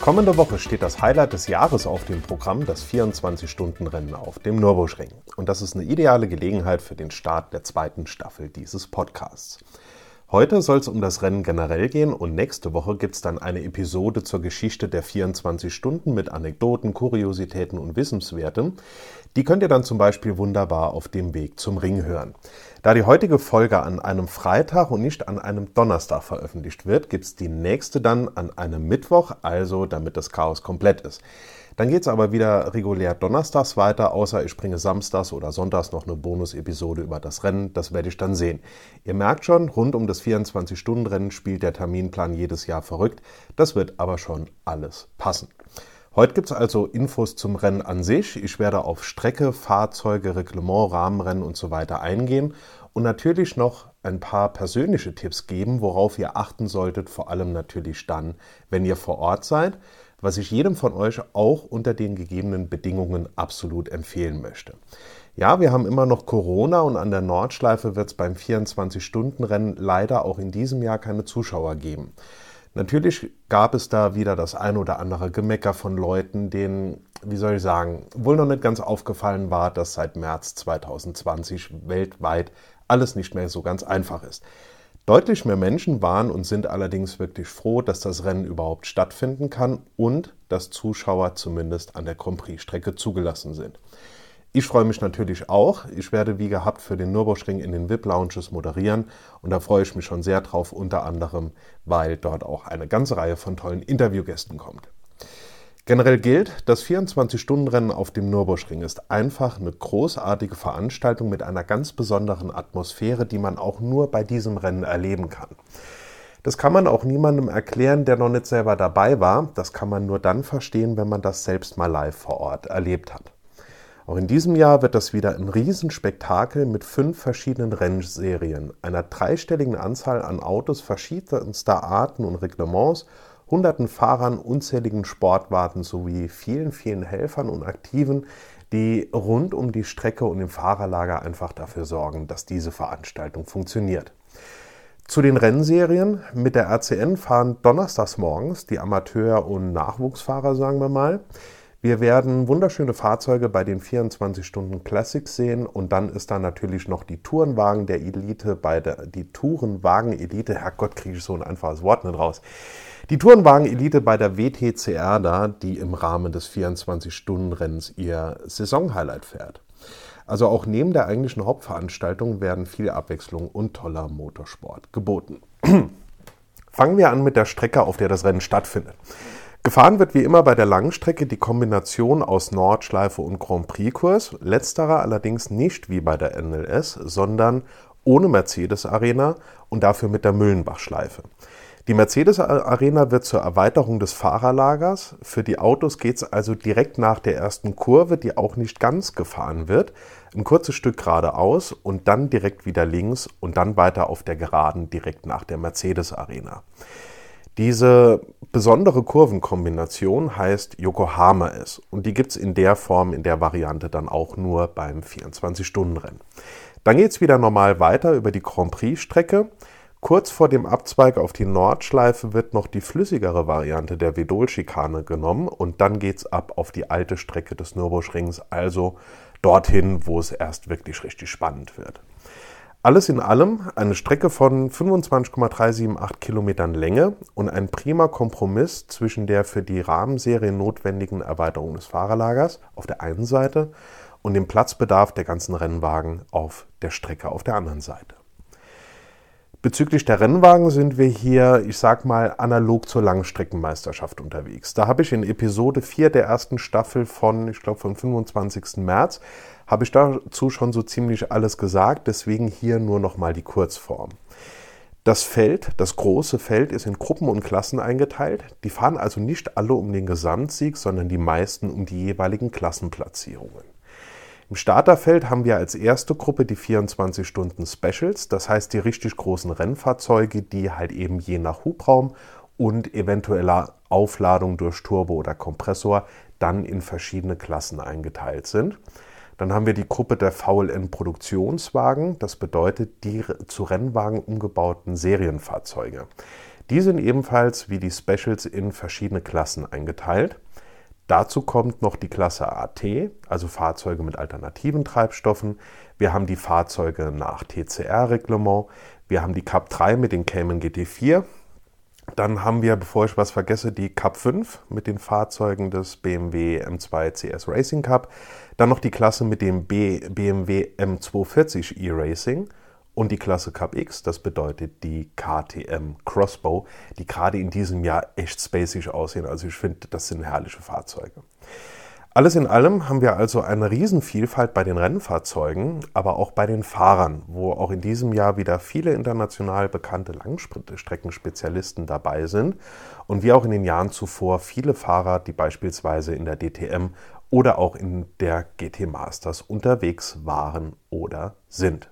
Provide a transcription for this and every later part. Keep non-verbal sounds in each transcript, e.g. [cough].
Kommende Woche steht das Highlight des Jahres auf dem Programm, das 24-Stunden-Rennen auf dem Nürburgring. Und das ist eine ideale Gelegenheit für den Start der zweiten Staffel dieses Podcasts. Heute soll es um das Rennen generell gehen und nächste Woche gibt es dann eine Episode zur Geschichte der 24 Stunden mit Anekdoten, Kuriositäten und Wissenswerten. Die könnt ihr dann zum Beispiel wunderbar auf dem Weg zum Ring hören. Da die heutige Folge an einem Freitag und nicht an einem Donnerstag veröffentlicht wird, gibt es die nächste dann an einem Mittwoch, also damit das Chaos komplett ist. Dann geht es aber wieder regulär donnerstags weiter, außer ich bringe samstags oder sonntags noch eine Bonus-Episode über das Rennen. Das werde ich dann sehen. Ihr merkt schon, rund um das 24-Stunden-Rennen spielt der Terminplan jedes Jahr verrückt. Das wird aber schon alles passen. Heute gibt es also Infos zum Rennen an sich. Ich werde auf Strecke, Fahrzeuge, Reglement, Rahmenrennen und so weiter eingehen und natürlich noch ein paar persönliche Tipps geben, worauf ihr achten solltet, vor allem natürlich dann, wenn ihr vor Ort seid was ich jedem von euch auch unter den gegebenen Bedingungen absolut empfehlen möchte. Ja, wir haben immer noch Corona und an der Nordschleife wird es beim 24-Stunden-Rennen leider auch in diesem Jahr keine Zuschauer geben. Natürlich gab es da wieder das ein oder andere Gemecker von Leuten, denen, wie soll ich sagen, wohl noch nicht ganz aufgefallen war, dass seit März 2020 weltweit alles nicht mehr so ganz einfach ist. Deutlich mehr Menschen waren und sind allerdings wirklich froh, dass das Rennen überhaupt stattfinden kann und dass Zuschauer zumindest an der Grand Prix-Strecke zugelassen sind. Ich freue mich natürlich auch. Ich werde wie gehabt für den Nürburgring in den VIP-Lounges moderieren und da freue ich mich schon sehr drauf, unter anderem, weil dort auch eine ganze Reihe von tollen Interviewgästen kommt. Generell gilt, das 24-Stunden-Rennen auf dem Nürburgring ist einfach eine großartige Veranstaltung mit einer ganz besonderen Atmosphäre, die man auch nur bei diesem Rennen erleben kann. Das kann man auch niemandem erklären, der noch nicht selber dabei war. Das kann man nur dann verstehen, wenn man das selbst mal live vor Ort erlebt hat. Auch in diesem Jahr wird das wieder ein Riesenspektakel mit fünf verschiedenen Rennserien, einer dreistelligen Anzahl an Autos verschiedenster Arten und Reglements hunderten Fahrern, unzähligen Sportwarten sowie vielen, vielen Helfern und Aktiven, die rund um die Strecke und im Fahrerlager einfach dafür sorgen, dass diese Veranstaltung funktioniert. Zu den Rennserien mit der RCN fahren donnerstags morgens die Amateur- und Nachwuchsfahrer, sagen wir mal. Wir werden wunderschöne Fahrzeuge bei den 24 Stunden Classics sehen und dann ist da natürlich noch die Tourenwagen der Elite bei der die Tourenwagen Elite. Herrgott, kriege ich so ein einfaches Wort nicht raus. Die Tourenwagen-Elite bei der WTCR da, die im Rahmen des 24-Stunden-Rennens ihr Saisonhighlight fährt. Also auch neben der eigentlichen Hauptveranstaltung werden viel Abwechslung und toller Motorsport geboten. [clears throat] Fangen wir an mit der Strecke, auf der das Rennen stattfindet. Gefahren wird wie immer bei der Langstrecke die Kombination aus Nordschleife und Grand Prix-Kurs, letzterer allerdings nicht wie bei der NLS, sondern ohne Mercedes Arena und dafür mit der Müllenbach-Schleife. Die Mercedes Arena wird zur Erweiterung des Fahrerlagers. Für die Autos geht es also direkt nach der ersten Kurve, die auch nicht ganz gefahren wird, ein kurzes Stück geradeaus und dann direkt wieder links und dann weiter auf der Geraden direkt nach der Mercedes Arena. Diese besondere Kurvenkombination heißt Yokohama S und die gibt es in der Form, in der Variante dann auch nur beim 24-Stunden-Rennen. Dann geht es wieder normal weiter über die Grand Prix-Strecke. Kurz vor dem Abzweig auf die Nordschleife wird noch die flüssigere Variante der Vedol-Schikane genommen und dann geht's ab auf die alte Strecke des Nürburgrings, also dorthin, wo es erst wirklich richtig spannend wird. Alles in allem eine Strecke von 25,378 Kilometern Länge und ein prima Kompromiss zwischen der für die Rahmenserie notwendigen Erweiterung des Fahrerlagers auf der einen Seite und dem Platzbedarf der ganzen Rennwagen auf der Strecke auf der anderen Seite. Bezüglich der Rennwagen sind wir hier, ich sag mal, analog zur Langstreckenmeisterschaft unterwegs. Da habe ich in Episode 4 der ersten Staffel von, ich glaube, vom 25. März, habe ich dazu schon so ziemlich alles gesagt, deswegen hier nur nochmal die Kurzform. Das Feld, das große Feld, ist in Gruppen und Klassen eingeteilt. Die fahren also nicht alle um den Gesamtsieg, sondern die meisten um die jeweiligen Klassenplatzierungen. Im Starterfeld haben wir als erste Gruppe die 24 Stunden Specials, das heißt die richtig großen Rennfahrzeuge, die halt eben je nach Hubraum und eventueller Aufladung durch Turbo oder Kompressor dann in verschiedene Klassen eingeteilt sind. Dann haben wir die Gruppe der VLN Produktionswagen, das bedeutet die zu Rennwagen umgebauten Serienfahrzeuge. Die sind ebenfalls wie die Specials in verschiedene Klassen eingeteilt. Dazu kommt noch die Klasse AT, also Fahrzeuge mit alternativen Treibstoffen. Wir haben die Fahrzeuge nach TCR-Reglement. Wir haben die Cup 3 mit den Cayman GT4. Dann haben wir, bevor ich was vergesse, die Cup 5 mit den Fahrzeugen des BMW M2 CS Racing Cup. Dann noch die Klasse mit dem BMW M240 E-Racing und die Klasse Cup X, das bedeutet die KTM Crossbow, die gerade in diesem Jahr echt spacig aussehen. Also ich finde, das sind herrliche Fahrzeuge. Alles in allem haben wir also eine Riesenvielfalt bei den Rennfahrzeugen, aber auch bei den Fahrern, wo auch in diesem Jahr wieder viele international bekannte Langstreckenspezialisten dabei sind und wie auch in den Jahren zuvor viele Fahrer, die beispielsweise in der DTM oder auch in der GT Masters unterwegs waren oder sind.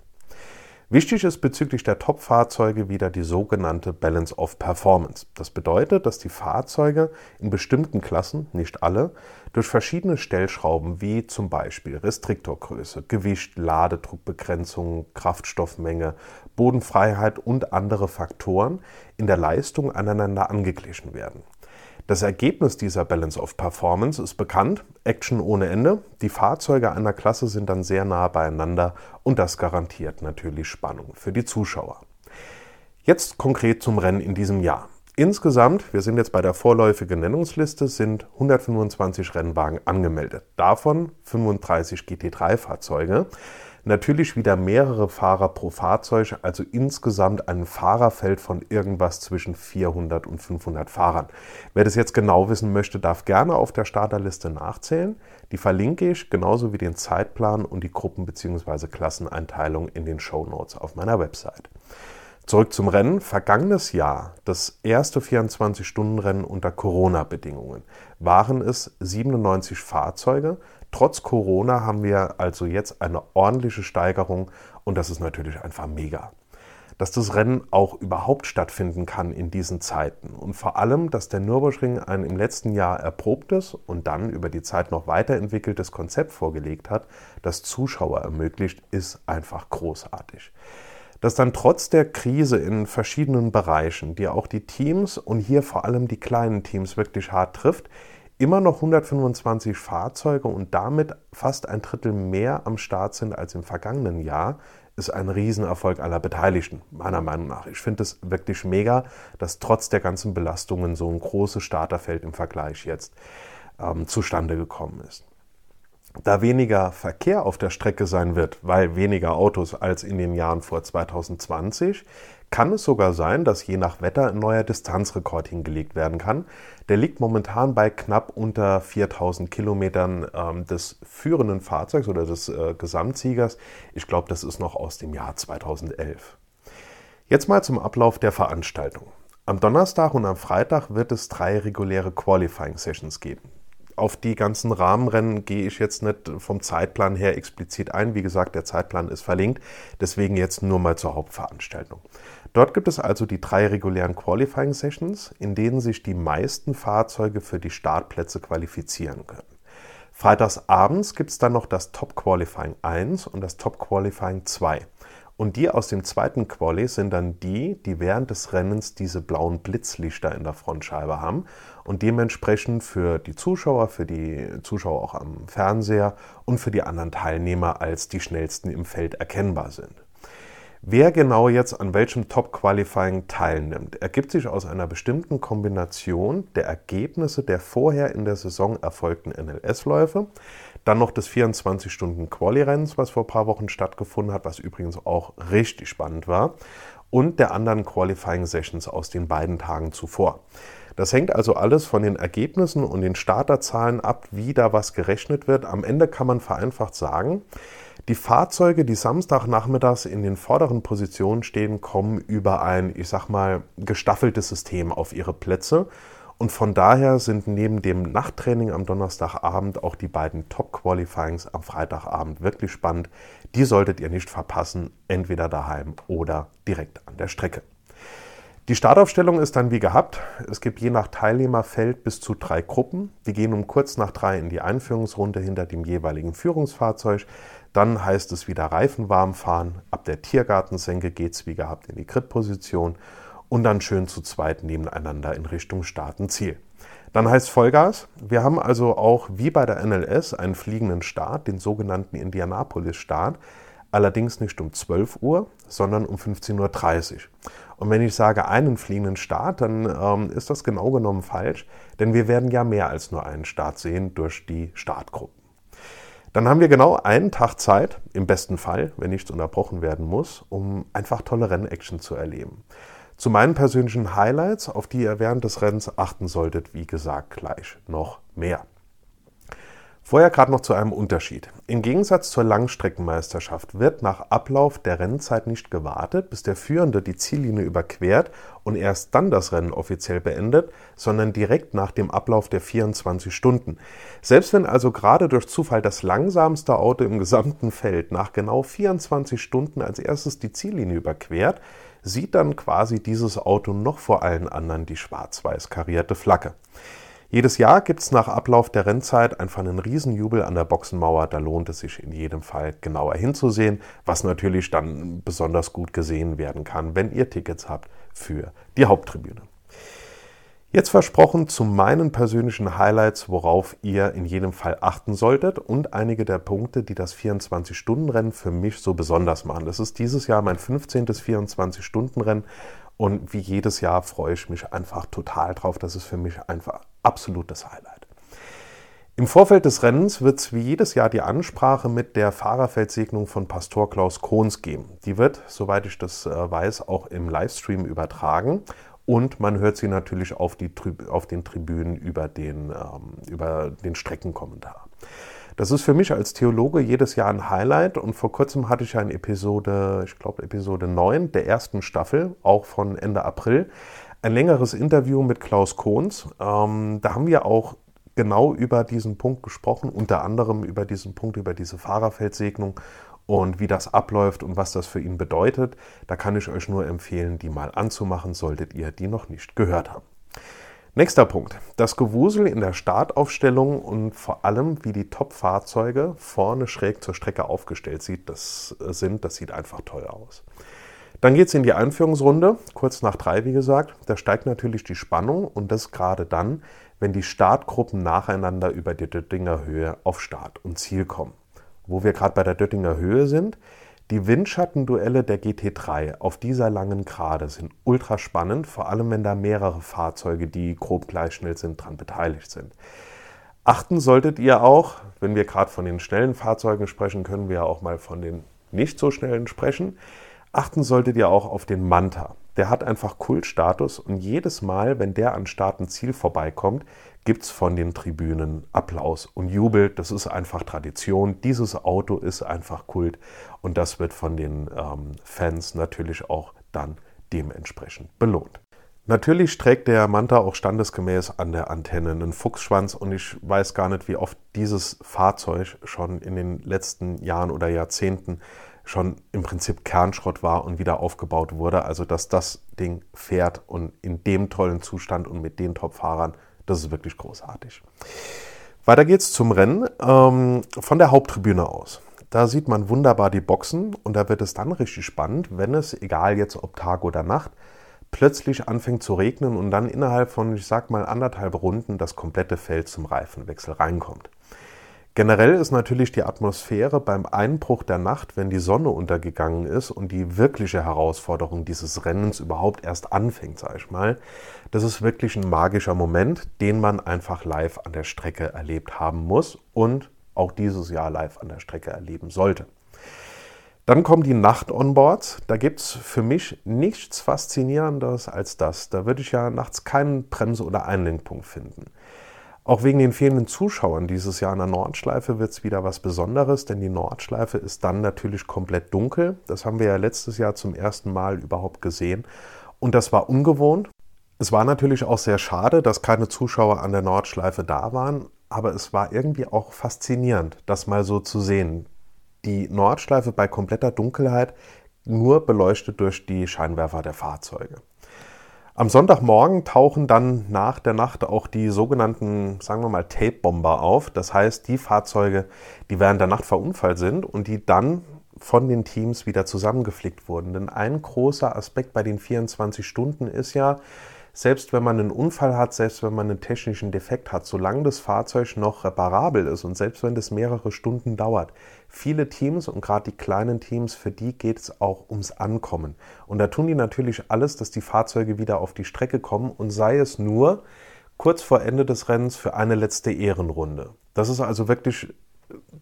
Wichtig ist bezüglich der Top-Fahrzeuge wieder die sogenannte Balance of Performance. Das bedeutet, dass die Fahrzeuge in bestimmten Klassen, nicht alle, durch verschiedene Stellschrauben wie zum Beispiel Restriktorgröße, Gewicht, Ladedruckbegrenzung, Kraftstoffmenge, Bodenfreiheit und andere Faktoren in der Leistung aneinander angeglichen werden. Das Ergebnis dieser Balance of Performance ist bekannt, Action ohne Ende. Die Fahrzeuge einer Klasse sind dann sehr nah beieinander und das garantiert natürlich Spannung für die Zuschauer. Jetzt konkret zum Rennen in diesem Jahr. Insgesamt, wir sind jetzt bei der vorläufigen Nennungsliste, sind 125 Rennwagen angemeldet. Davon 35 GT3-Fahrzeuge. Natürlich wieder mehrere Fahrer pro Fahrzeug, also insgesamt ein Fahrerfeld von irgendwas zwischen 400 und 500 Fahrern. Wer das jetzt genau wissen möchte, darf gerne auf der Starterliste nachzählen. Die verlinke ich genauso wie den Zeitplan und die Gruppen- bzw. Klasseneinteilung in den Show Notes auf meiner Website. Zurück zum Rennen. Vergangenes Jahr, das erste 24-Stunden-Rennen unter Corona-Bedingungen, waren es 97 Fahrzeuge Trotz Corona haben wir also jetzt eine ordentliche Steigerung und das ist natürlich einfach mega. Dass das Rennen auch überhaupt stattfinden kann in diesen Zeiten und vor allem, dass der Nürburgring ein im letzten Jahr erprobtes und dann über die Zeit noch weiterentwickeltes Konzept vorgelegt hat, das Zuschauer ermöglicht, ist einfach großartig dass dann trotz der Krise in verschiedenen Bereichen, die auch die Teams und hier vor allem die kleinen Teams wirklich hart trifft, immer noch 125 Fahrzeuge und damit fast ein Drittel mehr am Start sind als im vergangenen Jahr, ist ein Riesenerfolg aller Beteiligten, meiner Meinung nach. Ich finde es wirklich mega, dass trotz der ganzen Belastungen so ein großes Starterfeld im Vergleich jetzt ähm, zustande gekommen ist. Da weniger Verkehr auf der Strecke sein wird, weil weniger Autos als in den Jahren vor 2020, kann es sogar sein, dass je nach Wetter ein neuer Distanzrekord hingelegt werden kann. Der liegt momentan bei knapp unter 4000 Kilometern ähm, des führenden Fahrzeugs oder des äh, Gesamtsiegers. Ich glaube, das ist noch aus dem Jahr 2011. Jetzt mal zum Ablauf der Veranstaltung. Am Donnerstag und am Freitag wird es drei reguläre Qualifying Sessions geben auf die ganzen Rahmenrennen gehe ich jetzt nicht vom Zeitplan her explizit ein. Wie gesagt, der Zeitplan ist verlinkt. Deswegen jetzt nur mal zur Hauptveranstaltung. Dort gibt es also die drei regulären Qualifying Sessions, in denen sich die meisten Fahrzeuge für die Startplätze qualifizieren können. Freitags abends gibt es dann noch das Top Qualifying 1 und das Top Qualifying 2. Und die aus dem zweiten Quali sind dann die, die während des Rennens diese blauen Blitzlichter in der Frontscheibe haben und dementsprechend für die Zuschauer, für die Zuschauer auch am Fernseher und für die anderen Teilnehmer als die schnellsten im Feld erkennbar sind. Wer genau jetzt an welchem Top-Qualifying teilnimmt, ergibt sich aus einer bestimmten Kombination der Ergebnisse der vorher in der Saison erfolgten NLS-Läufe, dann noch des 24-Stunden-Quali-Rennens, was vor ein paar Wochen stattgefunden hat, was übrigens auch richtig spannend war, und der anderen Qualifying-Sessions aus den beiden Tagen zuvor. Das hängt also alles von den Ergebnissen und den Starterzahlen ab, wie da was gerechnet wird. Am Ende kann man vereinfacht sagen, die Fahrzeuge, die Samstagnachmittags in den vorderen Positionen stehen, kommen über ein, ich sag mal, gestaffeltes System auf ihre Plätze Und von daher sind neben dem Nachttraining am Donnerstagabend auch die beiden Top-Qualifyings am Freitagabend wirklich spannend. Die solltet ihr nicht verpassen, entweder daheim oder direkt an der Strecke. Die Startaufstellung ist dann wie gehabt. Es gibt je nach Teilnehmerfeld bis zu drei Gruppen. Die gehen um kurz nach drei in die Einführungsrunde hinter dem jeweiligen Führungsfahrzeug. Dann heißt es wieder Reifen warm fahren. Ab der Tiergartensenke geht es wie gehabt in die Gridposition und dann schön zu zweit nebeneinander in Richtung Startenziel. Dann heißt Vollgas. Wir haben also auch wie bei der NLS einen fliegenden Start, den sogenannten Indianapolis-Start. Allerdings nicht um 12 Uhr, sondern um 15.30 Uhr. Und wenn ich sage einen fliegenden Start, dann ähm, ist das genau genommen falsch, denn wir werden ja mehr als nur einen Start sehen durch die Startgruppen. Dann haben wir genau einen Tag Zeit, im besten Fall, wenn nichts unterbrochen werden muss, um einfach tolle Rennaction zu erleben. Zu meinen persönlichen Highlights, auf die ihr während des Rennens achten solltet, wie gesagt, gleich noch mehr. Vorher gerade noch zu einem Unterschied. Im Gegensatz zur Langstreckenmeisterschaft wird nach Ablauf der Rennzeit nicht gewartet, bis der Führende die Ziellinie überquert und erst dann das Rennen offiziell beendet, sondern direkt nach dem Ablauf der 24 Stunden. Selbst wenn also gerade durch Zufall das langsamste Auto im gesamten Feld nach genau 24 Stunden als erstes die Ziellinie überquert, sieht dann quasi dieses Auto noch vor allen anderen die schwarz-weiß karierte Flagge. Jedes Jahr gibt es nach Ablauf der Rennzeit einfach einen Riesenjubel an der Boxenmauer. Da lohnt es sich in jedem Fall genauer hinzusehen, was natürlich dann besonders gut gesehen werden kann, wenn ihr Tickets habt für die Haupttribüne. Jetzt versprochen zu meinen persönlichen Highlights, worauf ihr in jedem Fall achten solltet und einige der Punkte, die das 24-Stunden-Rennen für mich so besonders machen. Das ist dieses Jahr mein 15. 24-Stunden-Rennen und wie jedes Jahr freue ich mich einfach total drauf. Das ist für mich einfach absolutes Highlight. Im Vorfeld des Rennens wird es wie jedes Jahr die Ansprache mit der Fahrerfeldsegnung von Pastor Klaus Kohns geben. Die wird, soweit ich das äh, weiß, auch im Livestream übertragen. Und man hört sie natürlich auf, die, auf den Tribünen über den, ähm, über den Streckenkommentar. Das ist für mich als Theologe jedes Jahr ein Highlight und vor kurzem hatte ich eine Episode, ich glaube Episode 9 der ersten Staffel, auch von Ende April, ein längeres Interview mit Klaus Kohns. Ähm, da haben wir auch genau über diesen Punkt gesprochen, unter anderem über diesen Punkt, über diese Fahrerfeldsegnung und wie das abläuft und was das für ihn bedeutet. Da kann ich euch nur empfehlen, die mal anzumachen, solltet ihr die noch nicht gehört haben. Nächster Punkt. Das Gewusel in der Startaufstellung und vor allem, wie die Top-Fahrzeuge vorne schräg zur Strecke aufgestellt sieht, das äh, sind, das sieht einfach toll aus. Dann geht es in die Einführungsrunde, kurz nach drei, wie gesagt. Da steigt natürlich die Spannung und das gerade dann, wenn die Startgruppen nacheinander über die Döttinger Höhe auf Start und Ziel kommen. Wo wir gerade bei der Döttinger Höhe sind, die Windschattenduelle der GT3 auf dieser langen Gerade sind ultra spannend, vor allem wenn da mehrere Fahrzeuge, die grob gleich schnell sind, dran beteiligt sind. Achten solltet ihr auch, wenn wir gerade von den schnellen Fahrzeugen sprechen, können wir auch mal von den nicht so schnellen sprechen. Achten solltet ihr auch auf den Manta. Der hat einfach Kultstatus und jedes Mal, wenn der an Start und Ziel vorbeikommt, gibt es von den Tribünen Applaus und Jubel. Das ist einfach Tradition. Dieses Auto ist einfach Kult und das wird von den ähm, Fans natürlich auch dann dementsprechend belohnt. Natürlich trägt der Manta auch standesgemäß an der Antenne einen Fuchsschwanz und ich weiß gar nicht, wie oft dieses Fahrzeug schon in den letzten Jahren oder Jahrzehnten schon im Prinzip Kernschrott war und wieder aufgebaut wurde. Also dass das Ding fährt und in dem tollen Zustand und mit den Top-Fahrern das ist wirklich großartig. Weiter geht's zum Rennen ähm, von der Haupttribüne aus. Da sieht man wunderbar die Boxen und da wird es dann richtig spannend, wenn es, egal jetzt ob Tag oder Nacht, plötzlich anfängt zu regnen und dann innerhalb von, ich sag mal, anderthalb Runden das komplette Feld zum Reifenwechsel reinkommt. Generell ist natürlich die Atmosphäre beim Einbruch der Nacht, wenn die Sonne untergegangen ist und die wirkliche Herausforderung dieses Rennens überhaupt erst anfängt, sage ich mal, das ist wirklich ein magischer Moment, den man einfach live an der Strecke erlebt haben muss und auch dieses Jahr live an der Strecke erleben sollte. Dann kommen die Nacht-Onboards. Da gibt es für mich nichts Faszinierendes als das. Da würde ich ja nachts keinen Bremse- oder Einlenkpunkt finden. Auch wegen den fehlenden Zuschauern dieses Jahr an der Nordschleife wird es wieder was Besonderes, denn die Nordschleife ist dann natürlich komplett dunkel. Das haben wir ja letztes Jahr zum ersten Mal überhaupt gesehen. Und das war ungewohnt. Es war natürlich auch sehr schade, dass keine Zuschauer an der Nordschleife da waren, aber es war irgendwie auch faszinierend, das mal so zu sehen. Die Nordschleife bei kompletter Dunkelheit, nur beleuchtet durch die Scheinwerfer der Fahrzeuge. Am Sonntagmorgen tauchen dann nach der Nacht auch die sogenannten, sagen wir mal, Tape-Bomber auf. Das heißt, die Fahrzeuge, die während der Nacht verunfallt sind und die dann von den Teams wieder zusammengeflickt wurden. Denn ein großer Aspekt bei den 24 Stunden ist ja, selbst wenn man einen Unfall hat, selbst wenn man einen technischen Defekt hat, solange das Fahrzeug noch reparabel ist und selbst wenn das mehrere Stunden dauert, viele Teams und gerade die kleinen Teams, für die geht es auch ums Ankommen. Und da tun die natürlich alles, dass die Fahrzeuge wieder auf die Strecke kommen und sei es nur kurz vor Ende des Rennens für eine letzte Ehrenrunde. Das ist also wirklich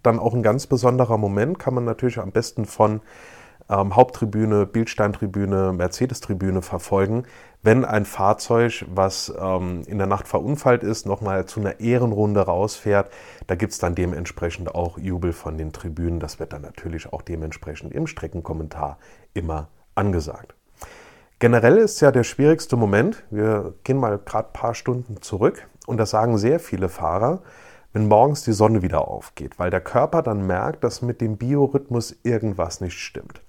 dann auch ein ganz besonderer Moment, kann man natürlich am besten von ähm, Haupttribüne, Bildsteintribüne, Mercedes-Tribüne verfolgen, wenn ein Fahrzeug, was ähm, in der Nacht verunfallt ist, nochmal zu einer Ehrenrunde rausfährt. Da gibt es dann dementsprechend auch Jubel von den Tribünen. Das wird dann natürlich auch dementsprechend im Streckenkommentar immer angesagt. Generell ist ja der schwierigste Moment, wir gehen mal gerade ein paar Stunden zurück und das sagen sehr viele Fahrer, wenn morgens die Sonne wieder aufgeht, weil der Körper dann merkt, dass mit dem Biorhythmus irgendwas nicht stimmt.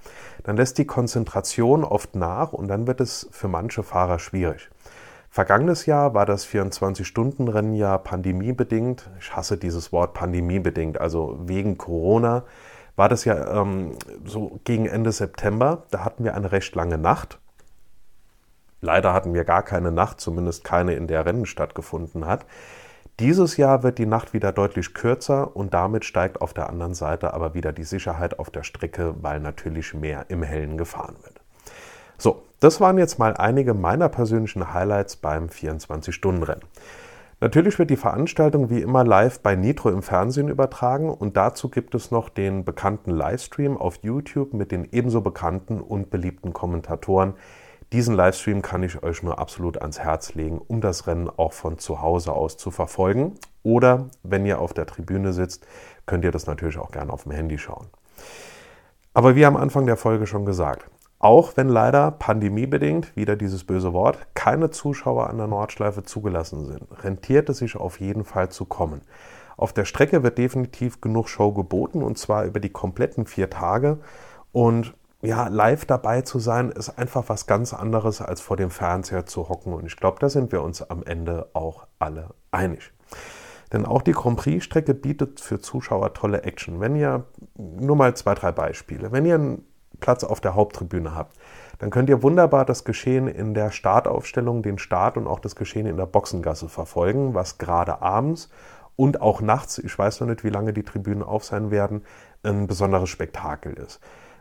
Dann lässt die Konzentration oft nach und dann wird es für manche Fahrer schwierig. Vergangenes Jahr war das 24-Stunden-Rennen ja pandemiebedingt. Ich hasse dieses Wort pandemiebedingt, also wegen Corona war das ja ähm, so gegen Ende September. Da hatten wir eine recht lange Nacht. Leider hatten wir gar keine Nacht, zumindest keine, in der Rennen stattgefunden hat. Dieses Jahr wird die Nacht wieder deutlich kürzer und damit steigt auf der anderen Seite aber wieder die Sicherheit auf der Strecke, weil natürlich mehr im Hellen gefahren wird. So, das waren jetzt mal einige meiner persönlichen Highlights beim 24-Stunden-Rennen. Natürlich wird die Veranstaltung wie immer live bei Nitro im Fernsehen übertragen und dazu gibt es noch den bekannten Livestream auf YouTube mit den ebenso bekannten und beliebten Kommentatoren, diesen Livestream kann ich euch nur absolut ans Herz legen, um das Rennen auch von zu Hause aus zu verfolgen. Oder wenn ihr auf der Tribüne sitzt, könnt ihr das natürlich auch gerne auf dem Handy schauen. Aber wie am Anfang der Folge schon gesagt, auch wenn leider pandemiebedingt, wieder dieses böse Wort, keine Zuschauer an der Nordschleife zugelassen sind, rentiert es sich auf jeden Fall zu kommen. Auf der Strecke wird definitiv genug Show geboten und zwar über die kompletten vier Tage. Und ja, live dabei zu sein, ist einfach was ganz anderes, als vor dem Fernseher zu hocken. Und ich glaube, da sind wir uns am Ende auch alle einig. Denn auch die Grand Prix-Strecke bietet für Zuschauer tolle Action. Wenn ihr, nur mal zwei, drei Beispiele, wenn ihr einen Platz auf der Haupttribüne habt, dann könnt ihr wunderbar das Geschehen in der Startaufstellung, den Start und auch das Geschehen in der Boxengasse verfolgen, was gerade abends und auch nachts, ich weiß noch nicht, wie lange die Tribünen auf sein werden, ein besonderes Spektakel ist.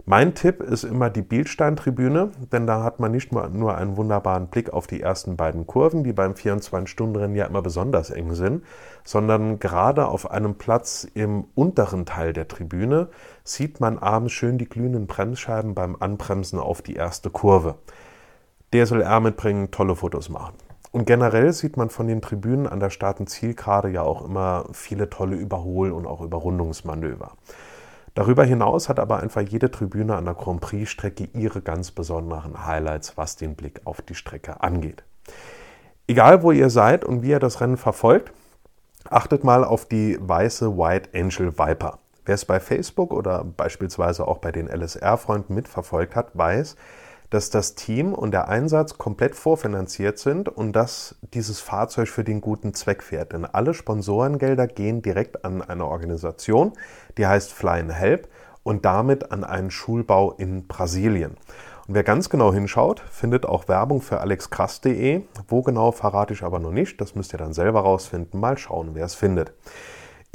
Mein Tipp ist immer die Bildsteintribüne, denn da hat man nicht nur einen wunderbaren Blick auf die ersten beiden Kurven, die beim 24-Stunden-Rennen ja immer besonders eng sind, sondern gerade auf einem Platz im unteren Teil der Tribüne sieht man abends schön die glühenden Bremsscheiben beim Anbremsen auf die erste Kurve. DSLR mitbringen, tolle Fotos machen. Und generell sieht man von den Tribünen an der Start- und Zielgerade ja auch immer viele tolle Überhol- und auch Überrundungsmanöver. Darüber hinaus hat aber einfach jede Tribüne an der Grand Prix-Strecke ihre ganz besonderen Highlights, was den Blick auf die Strecke angeht. Egal wo ihr seid und wie ihr das Rennen verfolgt, achtet mal auf die weiße White Angel Viper. Wer es bei Facebook oder beispielsweise auch bei den LSR-Freunden mitverfolgt hat, weiß, dass das Team und der Einsatz komplett vorfinanziert sind und dass dieses Fahrzeug für den guten Zweck fährt. Denn alle Sponsorengelder gehen direkt an eine Organisation, die heißt Fly and Help und damit an einen Schulbau in Brasilien. Und wer ganz genau hinschaut, findet auch Werbung für alexkrass.de. Wo genau verrate ich aber noch nicht, das müsst ihr dann selber rausfinden. Mal schauen, wer es findet.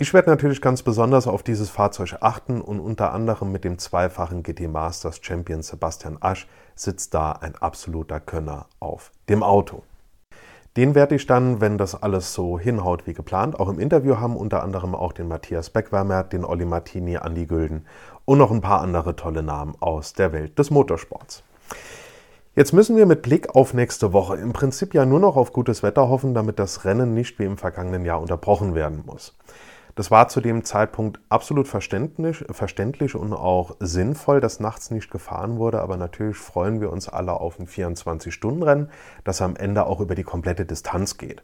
Ich werde natürlich ganz besonders auf dieses Fahrzeug achten und unter anderem mit dem zweifachen GT Masters Champion Sebastian Asch sitzt da ein absoluter Könner auf dem Auto. Den werde ich dann, wenn das alles so hinhaut wie geplant, auch im Interview haben, unter anderem auch den Matthias Beckwärmer, den Olli Martini, Andi Gülden und noch ein paar andere tolle Namen aus der Welt des Motorsports. Jetzt müssen wir mit Blick auf nächste Woche im Prinzip ja nur noch auf gutes Wetter hoffen, damit das Rennen nicht wie im vergangenen Jahr unterbrochen werden muss. Das war zu dem Zeitpunkt absolut verständlich, verständlich und auch sinnvoll, dass nachts nicht gefahren wurde. Aber natürlich freuen wir uns alle auf ein 24-Stunden-Rennen, das am Ende auch über die komplette Distanz geht.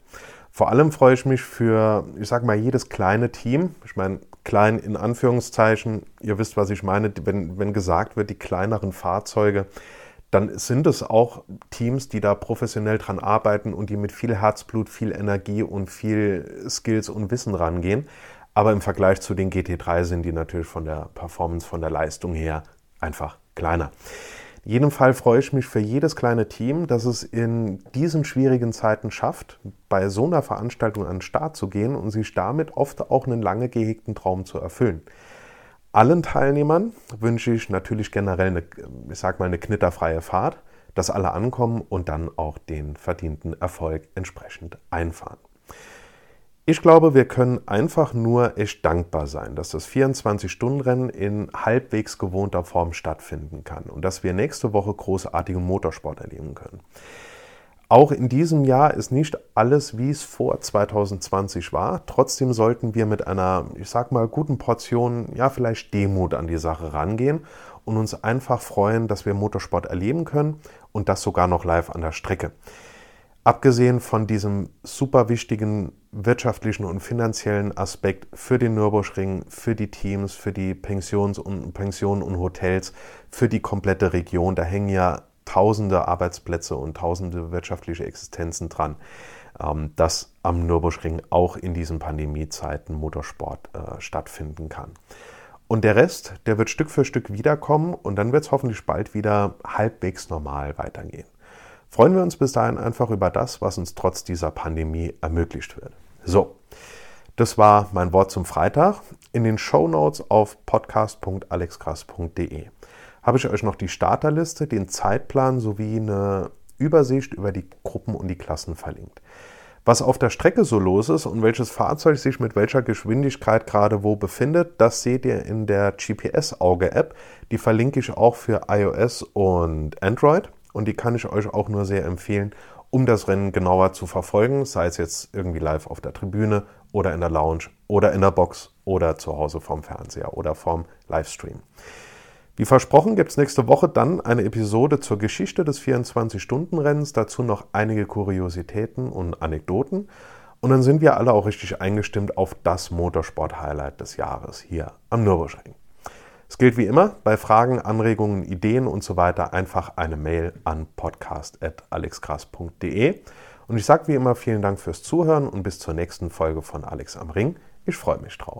Vor allem freue ich mich für, ich sage mal, jedes kleine Team. Ich meine, klein in Anführungszeichen, ihr wisst, was ich meine, wenn, wenn gesagt wird, die kleineren Fahrzeuge, dann sind es auch Teams, die da professionell dran arbeiten und die mit viel Herzblut, viel Energie und viel Skills und Wissen rangehen. Aber im Vergleich zu den GT3 sind die natürlich von der Performance, von der Leistung her einfach kleiner. In jedem Fall freue ich mich für jedes kleine Team, das es in diesen schwierigen Zeiten schafft, bei so einer Veranstaltung an den Start zu gehen und sich damit oft auch einen lange gehegten Traum zu erfüllen. Allen Teilnehmern wünsche ich natürlich generell eine, ich sag mal, eine knitterfreie Fahrt, dass alle ankommen und dann auch den verdienten Erfolg entsprechend einfahren. Ich glaube, wir können einfach nur echt dankbar sein, dass das 24-Stunden-Rennen in halbwegs gewohnter Form stattfinden kann und dass wir nächste Woche großartigen Motorsport erleben können. Auch in diesem Jahr ist nicht alles, wie es vor 2020 war. Trotzdem sollten wir mit einer, ich sag mal, guten Portion, ja, vielleicht Demut an die Sache rangehen und uns einfach freuen, dass wir Motorsport erleben können und das sogar noch live an der Strecke. Abgesehen von diesem super wichtigen wirtschaftlichen und finanziellen Aspekt für den Nürburgring, für die Teams, für die Pensions und, Pensionen und Hotels, für die komplette Region, da hängen ja tausende Arbeitsplätze und tausende wirtschaftliche Existenzen dran, ähm, dass am Nürburgring auch in diesen Pandemiezeiten Motorsport äh, stattfinden kann. Und der Rest, der wird Stück für Stück wiederkommen und dann wird es hoffentlich bald wieder halbwegs normal weitergehen freuen wir uns bis dahin einfach über das, was uns trotz dieser Pandemie ermöglicht wird. So, das war mein Wort zum Freitag. In den Show Notes auf podcast.alexkrass.de habe ich euch noch die Starterliste, den Zeitplan sowie eine Übersicht über die Gruppen und die Klassen verlinkt. Was auf der Strecke so los ist und welches Fahrzeug sich mit welcher Geschwindigkeit gerade wo befindet, das seht ihr in der GPS-Auge-App. Die verlinke ich auch für iOS und Android und die kann ich euch auch nur sehr empfehlen, um das Rennen genauer zu verfolgen, sei es jetzt irgendwie live auf der Tribüne oder in der Lounge oder in der Box oder zu Hause vorm Fernseher oder vorm Livestream. Wie versprochen gibt es nächste Woche dann eine Episode zur Geschichte des 24-Stunden-Rennens, dazu noch einige Kuriositäten und Anekdoten. Und dann sind wir alle auch richtig eingestimmt auf das Motorsport-Highlight des Jahres hier am Nürburgring. Es gilt wie immer, bei Fragen, Anregungen, Ideen und so weiter einfach eine Mail an podcast.alexgras.de. Und ich sage wie immer vielen Dank fürs Zuhören und bis zur nächsten Folge von Alex am Ring. Ich freue mich drauf.